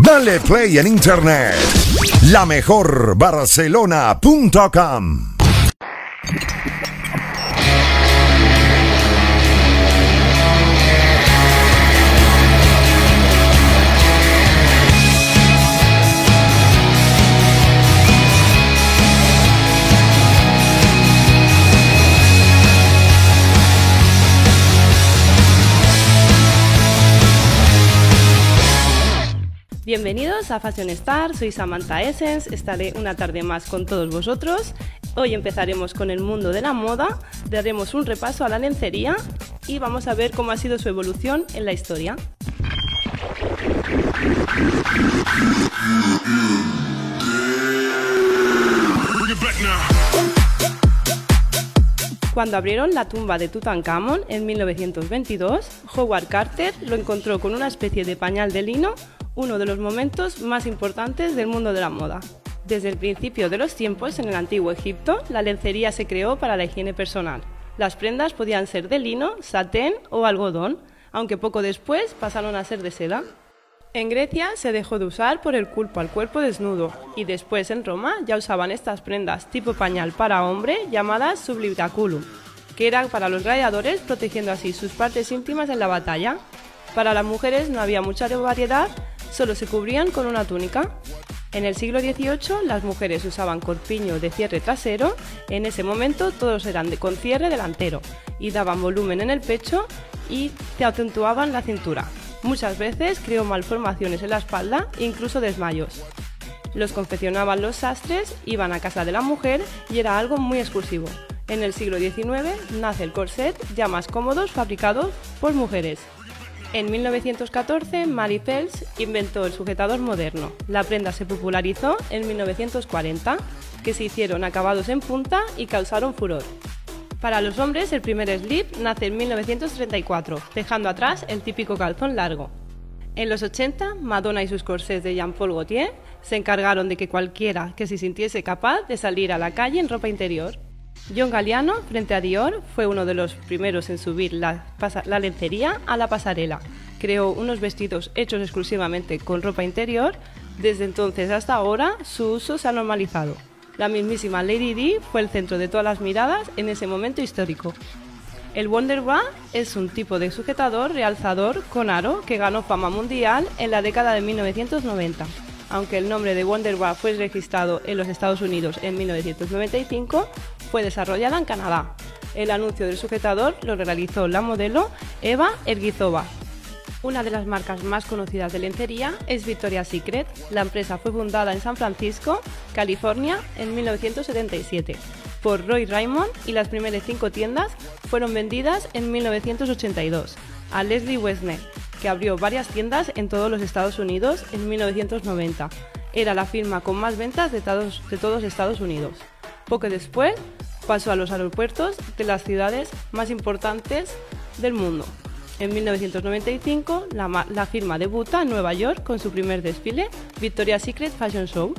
Dale play en internet. La mejor Barcelona.com. Bienvenidos a Fashion Star, soy Samantha Essence, estaré una tarde más con todos vosotros. Hoy empezaremos con el mundo de la moda, daremos un repaso a la lencería y vamos a ver cómo ha sido su evolución en la historia. Cuando abrieron la tumba de Tutankamón en 1922, Howard Carter lo encontró con una especie de pañal de lino, uno de los momentos más importantes del mundo de la moda. Desde el principio de los tiempos en el antiguo Egipto, la lencería se creó para la higiene personal. Las prendas podían ser de lino, satén o algodón, aunque poco después pasaron a ser de seda. En Grecia se dejó de usar por el culpo al cuerpo desnudo y después en Roma ya usaban estas prendas tipo pañal para hombre llamadas sublitaculum, que eran para los gladiadores protegiendo así sus partes íntimas en la batalla. Para las mujeres no había mucha variedad, solo se cubrían con una túnica. En el siglo XVIII las mujeres usaban corpiño de cierre trasero, en ese momento todos eran de, con cierre delantero y daban volumen en el pecho y te acentuaban la cintura. Muchas veces creó malformaciones en la espalda e incluso desmayos. Los confeccionaban los sastres, iban a casa de la mujer y era algo muy exclusivo. En el siglo XIX nace el corset, ya más cómodos, fabricados por mujeres. En 1914, Mary Pels inventó el sujetador moderno. La prenda se popularizó en 1940, que se hicieron acabados en punta y causaron furor. Para los hombres, el primer slip nace en 1934, dejando atrás el típico calzón largo. En los 80, Madonna y sus corsés de Jean-Paul Gaultier se encargaron de que cualquiera que se sintiese capaz de salir a la calle en ropa interior. John Galliano, frente a Dior, fue uno de los primeros en subir la, lencería a la pasarela. Creó unos vestidos hechos exclusivamente con ropa interior. Desde entonces hasta ahora, su uso se ha normalizado. La mismísima Lady Di fue el centro de todas las miradas en ese momento histórico. El Wonder Bra es un tipo de sujetador realzador con aro que ganó fama mundial en la década de 1990. Aunque el nombre de Wonder Bra fue registrado en los Estados Unidos en 1995, fue desarrollada en Canadá. El anuncio del sujetador lo realizó la modelo Eva Erguizova, una de las marcas más conocidas de lencería es Victoria's Secret. La empresa fue fundada en San Francisco, California, en 1977 por Roy Raymond y las primeras cinco tiendas fueron vendidas en 1982 a Leslie Wesner, que abrió varias tiendas en todos los Estados Unidos en 1990. Era la firma con más ventas de todos, de todos Estados Unidos. Poco después pasó a los aeropuertos de las ciudades más importantes del mundo. En 1995, la, firma debuta en Nueva York con su primer desfile, Victoria's Secret Fashion Show,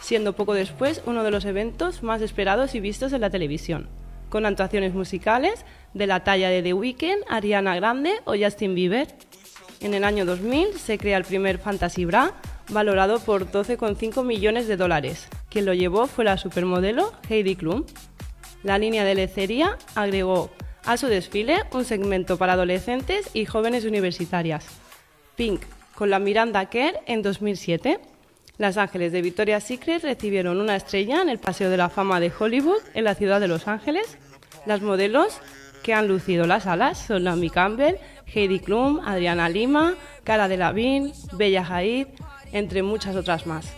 siendo poco después uno de los eventos más esperados y vistos en la televisión, con actuaciones musicales de la talla de The Weeknd, Ariana Grande o Justin Bieber. En el año 2000 se crea el primer Fantasy Bra, valorado por 12,5 millones de dólares. Quien lo llevó fue la supermodelo Heidi Klum. La línea de lecería agregó a su desfile un segmento para adolescentes y jóvenes universitarias. Pink, con la Miranda Kerr en 2007. Las Ángeles de Victoria's Secret recibieron una estrella en el Paseo de la Fama de Hollywood en la ciudad de Los Ángeles. Las modelos que han lucido las alas son Naomi Campbell, Heidi Klum, Adriana Lima, Cara Delevingne, Bella Hadid, entre muchas otras más.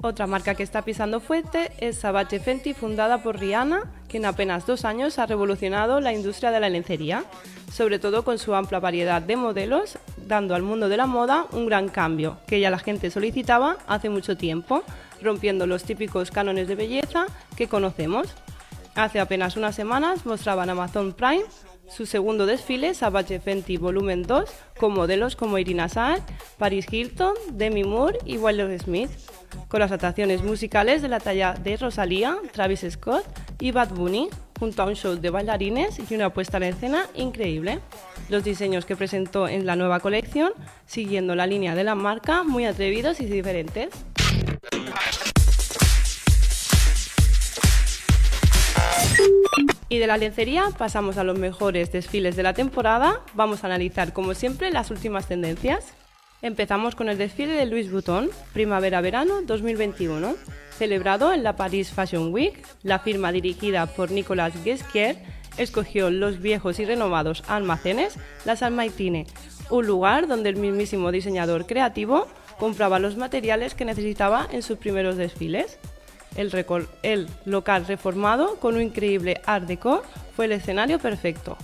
Otra marca que está pisando fuerte es Savage Fenty, fundada por Rihanna, que en apenas dos años ha revolucionado la industria de la lencería, sobre todo con su amplia variedad de modelos, dando al mundo de la moda un gran cambio que ya la gente solicitaba hace mucho tiempo, rompiendo los típicos cánones de belleza que conocemos. Hace apenas unas semanas mostraban Amazon Prime su segundo desfile, Savage Fenty Volumen 2, con modelos como Irina Shayk, Paris Hilton, Demi Moore y Wilder Smith con las actuaciones musicales de la talla de Rosalía, Travis Scott y Bad Bunny, junto a un show de bailarines y una puesta en escena increíble. los diseños que presentó en la nueva colección, siguiendo la línea de la marca, muy atrevidos y diferentes. Y de la lencería pasamos a los mejores desfiles de la temporada. Vamos a analizar, como siempre, las últimas tendencias. Empezamos con el desfile de Louis Vuitton, primavera-verano 2021, celebrado en la Paris Fashion Week. La firma dirigida por Nicolas Guesquier escogió los viejos y renovados almacenes La Salmaitine, un lugar donde el mismísimo diseñador creativo compraba los materiales que necesitaba en sus primeros desfiles. El, local reformado, con un increíble art déco, fue el escenario perfecto.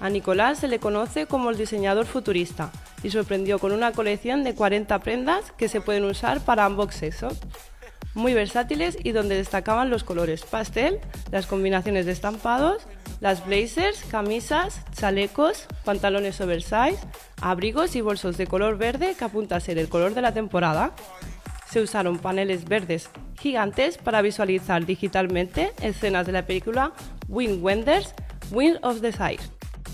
A Nicolás se le conoce como el diseñador futurista y sorprendió con una colección de 40 prendas que se pueden usar para ambos sexos. Muy versátiles y donde destacaban los colores pastel, las combinaciones de estampados, las blazers, camisas, chalecos, pantalones oversize, abrigos y bolsos de color verde que apunta a ser el color de la temporada. Se usaron paneles verdes gigantes para visualizar digitalmente escenas de la película Wind Wenders, Wind of Desire.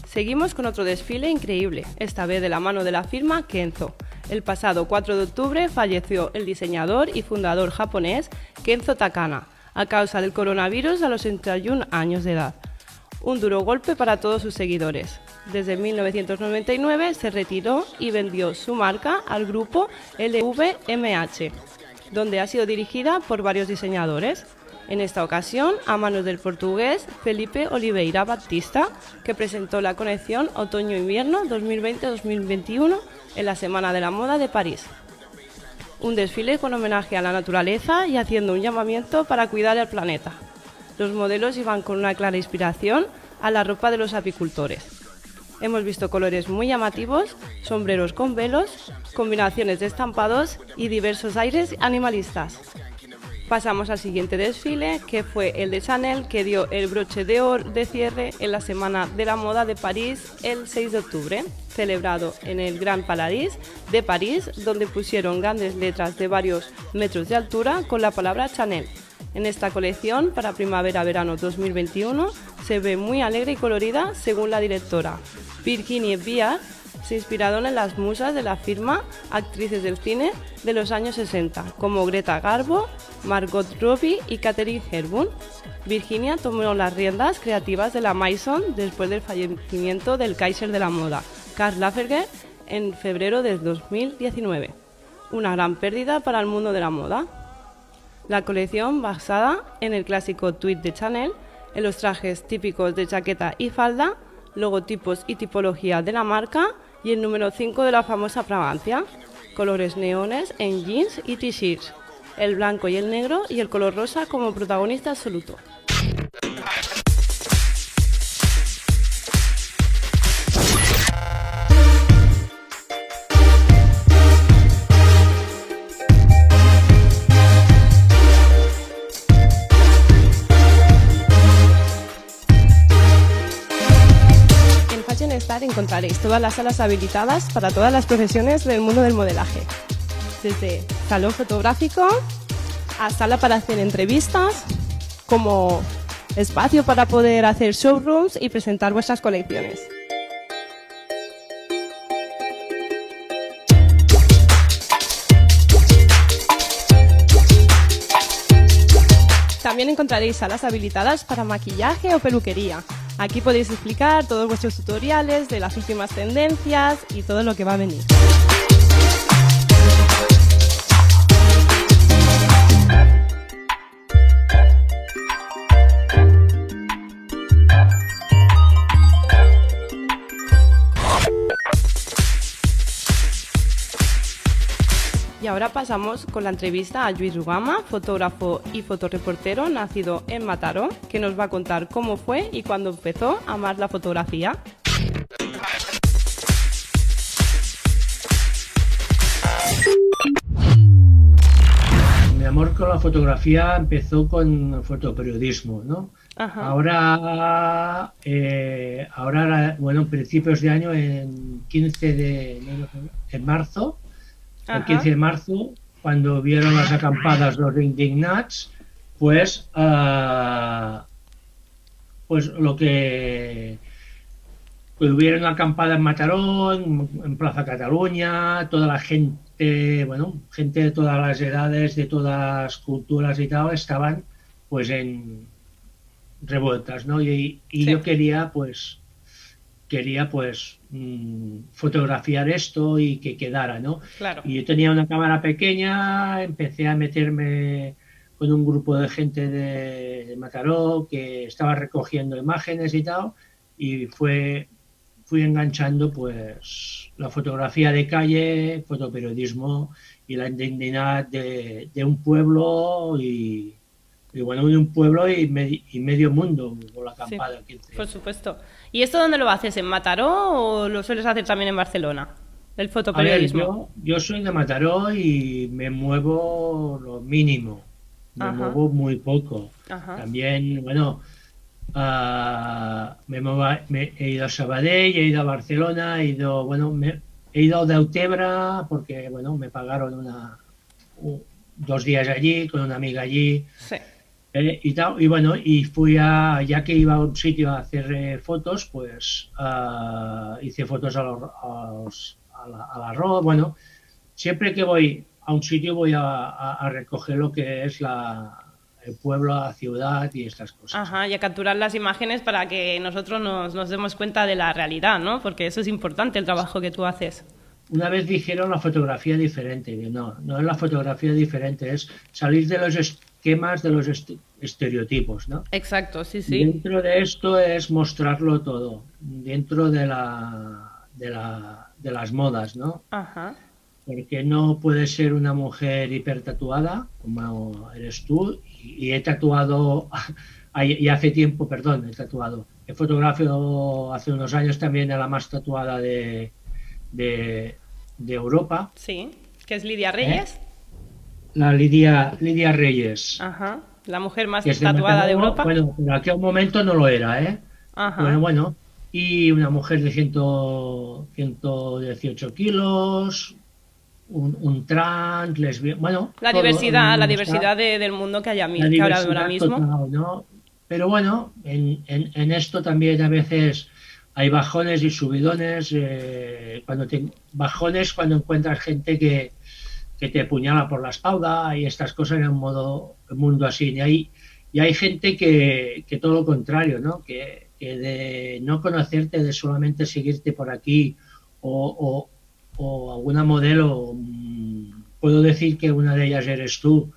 Seguimos con otro desfile increíble, esta vez de la mano de la firma Kenzo. El pasado 4 de octubre falleció el diseñador y fundador japonés Kenzo Takana a causa del coronavirus a los 61 años de edad un duro golpe para todos sus seguidores. Desde 1999 se retiró y vendió su marca al grupo LVMH, donde ha sido dirigida por varios diseñadores. En esta ocasión, a manos del portugués Felipe Oliveira Batista, que presentó la colección Otoño-Invierno 2020-2021 en la Semana de la Moda de París. Un desfile con homenaje a la naturaleza y haciendo un llamamiento para cuidar el planeta. Los modelos iban con una clara inspiración a la ropa de los apicultores. Hemos visto colores muy llamativos, sombreros con velos, combinaciones de estampados y diversos aires animalistas. Pasamos al siguiente desfile, que fue el de Chanel, que dio el broche de oro de cierre en la Semana de la Moda de París el 6 de octubre, celebrado en el Gran Paladís de París, donde pusieron grandes letras de varios metros de altura con la palabra Chanel. En esta colección, para primavera-verano 2021, se ve muy alegre y colorida según la directora. Virginie Viard se inspiraron en las musas de la firma actrices del cine de los años 60, como Greta Garbo, Margot Robbie y Catherine Hepburn. Virginia tomó las riendas creativas de la Maison después del fallecimiento del Kaiser de la moda, Karl Lagerfeld, en febrero de 2019. Una gran pérdida para el mundo de la moda. La colección basada en el clásico tweet de Chanel, en los trajes típicos de chaqueta y falda, logotipos y tipología de la marca y el número 5 de la famosa fragancia, colores neones en jeans y t-shirts, el blanco y el negro y el color rosa como protagonista absoluto. Encontraréis todas las salas habilitadas para todas las profesiones del mundo del modelaje. Desde salón fotográfico a sala para hacer entrevistas, como espacio para poder hacer showrooms y presentar vuestras colecciones. También encontraréis salas habilitadas para maquillaje o peluquería, Aquí podéis explicar todos vuestros tutoriales de las últimas tendencias y todo lo que va a venir. Ahora pasamos con la entrevista a Luis Rugama, fotógrafo y fotoreportero nacido en Mataró, que nos va a contar cómo fue y cuándo empezó a amar la fotografía. Mi amor con la fotografía empezó con fotoperiodismo, ¿no? Ahora, eh, ahora, bueno, principios de año, en 15 de en marzo, el 15 de marzo, cuando vieron las acampadas los indignats, pues, uh, pues lo que hubiera una acampada en Mataró, en, Plaza Cataluña, toda la gente, bueno, gente de todas las edades, de todas las culturas y tal, estaban pues en revueltas, ¿no? Y, yo quería pues quería pues mm, fotografiar esto y que quedara, ¿no? Y yo tenía una cámara pequeña, empecé a meterme con un grupo de gente de, Mataró que estaba recogiendo imágenes y tal, y fue fui enganchando pues la fotografía de calle, fotoperiodismo y la indignidad de, un pueblo y, bueno, de un pueblo y, medio mundo con la acampada. por supuesto. ¿Y esto dónde lo haces? ¿En Mataró o lo sueles hacer también en Barcelona? El fotoperiodismo. yo, soy de Mataró y me muevo lo mínimo me muevo muy poco. También, bueno, uh, me, he ido a Sabadell, he ido a Barcelona, he ido, bueno, me, he ido de Autebra porque, bueno, me pagaron una, dos días allí con una amiga allí. Eh, y, tal, y bueno, y fui a, ya que iba a un sitio a hacer eh, fotos, pues uh, hice fotos a, los, a, la, a la bueno, siempre que voy a un sitio voy a, recoger lo que es la, el pueblo, la ciudad y estas cosas. Ajá, y a capturar las imágenes para que nosotros nos, nos, demos cuenta de la realidad, ¿no? Porque eso es importante, el trabajo que tú haces. Una vez dijeron la fotografía diferente. No, no es la fotografía diferente, es salir de los esquemas, de los estereotipos, ¿no? Exacto, sí, sí. Dentro de esto es mostrarlo todo, dentro de, la, de, la, de las modas, ¿no? Ajá porque no puede ser una mujer hipertatuada como eres tú y, he tatuado y hace tiempo, perdón, he tatuado. He fotografiado hace unos años también a la más tatuada de, de, Europa. Sí, que es Lidia Reyes. ¿Eh? La Lidia, Lidia Reyes. Ajá, la mujer más tatuada de, Europa. Bueno, en aquel momento no lo era, ¿eh? Ajá. Bueno, bueno. Y una mujer de 118 kilos, un, trans, lesbiana, bueno... La diversidad, la diversidad del mundo que hay ahora mismo. Pero bueno, en, en, esto también a veces hay bajones y subidones. Eh, cuando te, bajones cuando encuentras gente que, que te apuñala por la espalda y estas cosas en un modo, mundo así. Y hay, y hay gente que, que todo lo contrario, ¿no? Que, que de no conocerte, de solamente seguirte por aquí o, o alguna modelo, mm, puedo decir que una de ellas eres tú,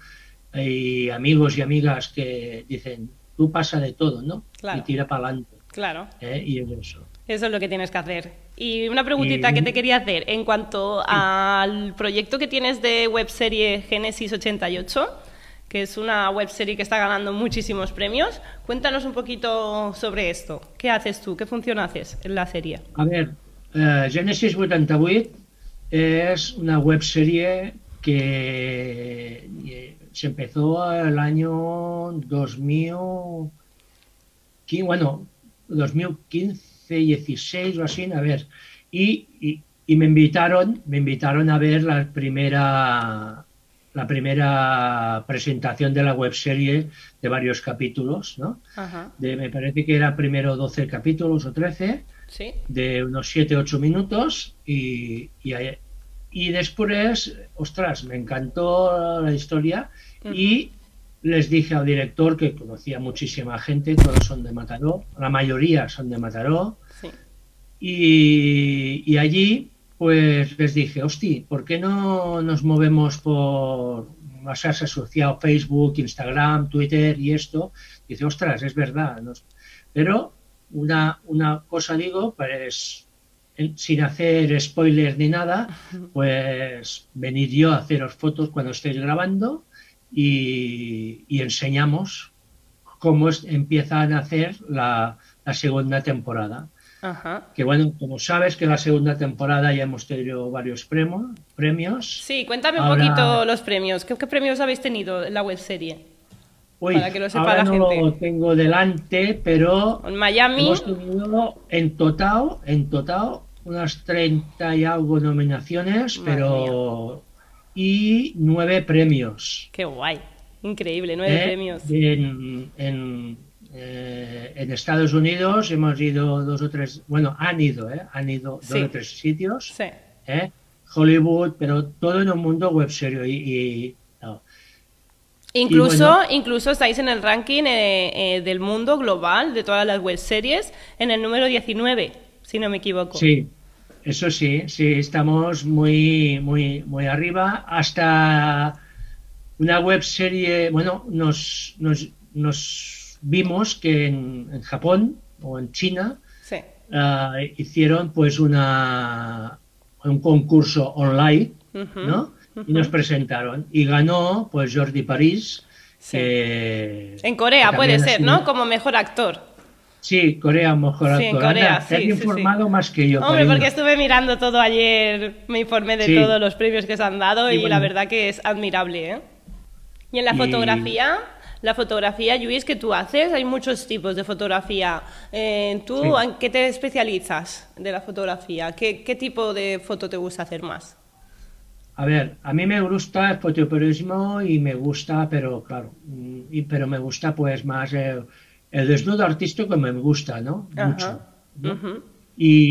y amigos y amigas que dicen, tú pasa de todo, ¿no? Y tira para adelante. Claro. ¿Eh? Y eso. Eso es lo que tienes que hacer. Y una preguntita que te quería hacer en cuanto al proyecto que tienes de webserie Génesis 88, que es una webserie que está ganando muchísimos premios. Cuéntanos un poquito sobre esto. ¿Qué haces tú? ¿Qué función haces en la serie? A ver, uh, Génesis 88 es una web serie que eh, se empezó el año 2000, bueno, 2015, 16 o así, a ver, y, me invitaron, me invitaron a ver la primera la primera presentación de la web serie de varios capítulos, ¿no? De, me parece que era primero 12 capítulos o 13, de unos 7-8 minutos y, y, después, ostras, me encantó la historia y les dije al director que conocía muchísima gente, todos son de Mataró, la mayoría son de Mataró, y, allí pues les dije, hosti, ¿por qué no nos movemos por más asociado Facebook, Instagram, Twitter y esto? Dice, ostras, es verdad. Pero una, una cosa digo, pues sin hacer spoilers ni nada, pues venir yo a haceros fotos cuando estéis grabando y, enseñamos cómo empiezan a hacer la, segunda temporada. Que bueno, como sabes que la segunda temporada ya hemos tenido varios premios. Sí, cuéntame un poquito los premios. ¿Qué, ¿Qué, premios habéis tenido en la web serie? para que lo sepa la no lo tengo delante, pero en Miami hemos tenido en total, en total unas 30 y algo nominaciones, pero y nueve premios. Qué guay, increíble, nueve eh, premios. En, eh, en Estados Unidos hemos ido dos o tres, bueno, han ido, ¿eh? han ido dos o tres sitios, sí. ¿eh? Hollywood, pero todo en un mundo web serio y, Incluso, incluso estáis en el ranking eh, del mundo global de todas las web series en el número 19, si no me equivoco. Sí, eso sí, sí, estamos muy, muy, muy arriba. Hasta una web serie, bueno, nos, nos, nos vimos que en, Japón o en China ah, hicieron pues una un concurso online, ¿no? Y nos presentaron. Y ganó pues Jordi París. en Corea puede ser, ¿no? Como mejor actor. Sí, Corea mejor sí, Corea, sí, informado más que yo. Hombre, porque estuve mirando todo ayer, me informé de todos los premios que se han dado y, la verdad que es admirable. ¿eh? Y en la fotografía, la fotografía, Luis, que tú haces, hay muchos tipos de fotografía. Eh, ¿Tú en qué te especializas de la fotografía? ¿Qué, ¿Qué, tipo de foto te gusta hacer más? A ver, a mí me gusta el fotoperiodismo y me gusta, pero claro, y, pero me gusta pues más... Eh, el desnudo artístico me gusta, ¿no? Mucho. Y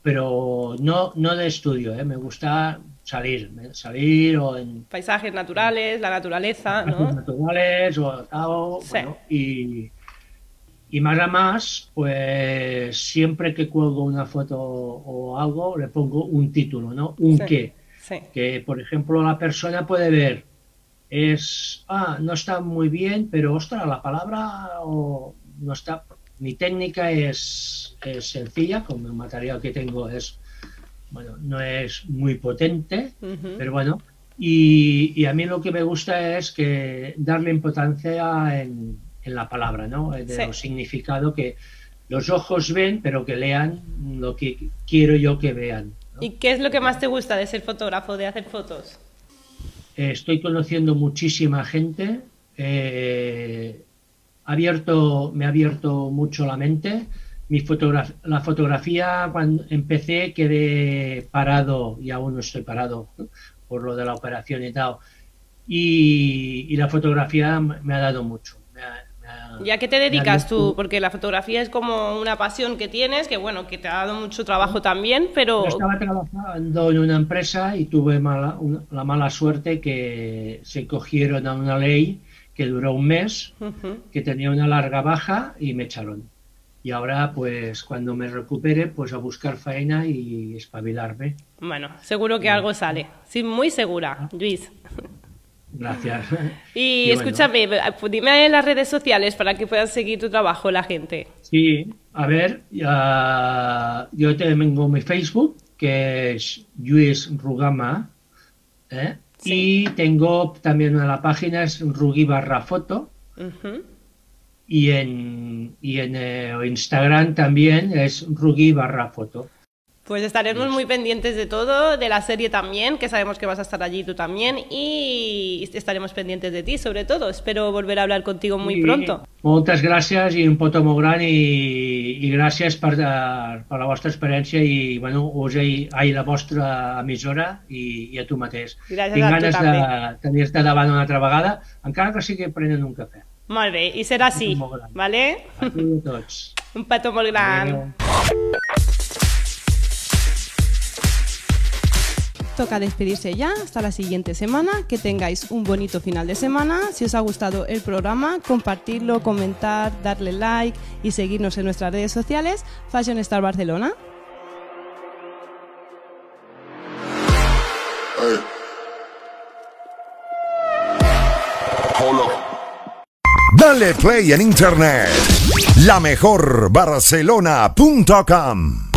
pero no, no de estudio, ¿eh? me gusta salir, salir o en paisajes naturales, la naturaleza, ¿no? naturales o y, y más a más, pues siempre que cuelgo una foto o algo le pongo un título, ¿no? Un qué. Que por ejemplo la persona puede ver es, ah, no está muy bien, pero ostras, la palabra o no está, mi técnica es, sencilla, como el material que tengo es, bueno, no es muy potente, pero bueno, y, a mí lo que me gusta es que darle importancia en, en la palabra, ¿no? De significado que los ojos ven, pero que lean lo que quiero yo que vean. ¿Y qué es lo que más te gusta de ser fotógrafo, de hacer fotos? Estoy conociendo muchísima gente. Eh, abierto, me ha abierto mucho la mente. Mi la fotografía, cuando empecé, quedé parado y aún no estoy parado por lo de la operación y tal. Y, la fotografía me ha dado mucho. ¿Y a qué te dedicas tú? Porque la fotografía es como una pasión que tienes, que bueno, que te ha dado mucho trabajo también, pero... Yo estaba trabajando en una empresa y tuve mala, la mala suerte que se cogieron a una ley que duró un mes, que tenía una larga baja y me echaron. Y ahora, pues, cuando me recupere, pues a buscar faena y espabilarme. Bueno, seguro que algo sale. Sí, muy segura, Luis. Gracias. Y, escúchame, pues dime en las redes sociales para que puedan seguir tu trabajo la gente. Sí, a ver, yo tengo mi Facebook, que es Luis Rugama, ¿eh? y tengo también una página, es Rugui barra foto, y en, y en eh, Instagram también es Rugui barra foto. Pues estaremos muy pendientes de todo, de la serie también, que sabemos que vas a estar allí tú también, y estaremos pendientes de ti sobre todo. Espero volver a hablar contigo muy pronto. Muchas gracias y un poto muy gran y, gracias por la vuestra experiencia y bueno, us la vuestra emisora y a tu mateix. Gràcies a tu també. de tenir-te davant una altra vegada, encara que sigui prenent un cafè. Molt bé, i serà així, vale? A tu a tots. Un petó molt gran. Adeu. Toca despedirse ya hasta la siguiente semana. Que tengáis un bonito final de semana. Si os ha gustado el programa, compartirlo, comentar, darle like y seguirnos en nuestras redes sociales. Fashion Star Barcelona. Dale play en internet. La mejor Barcelona.com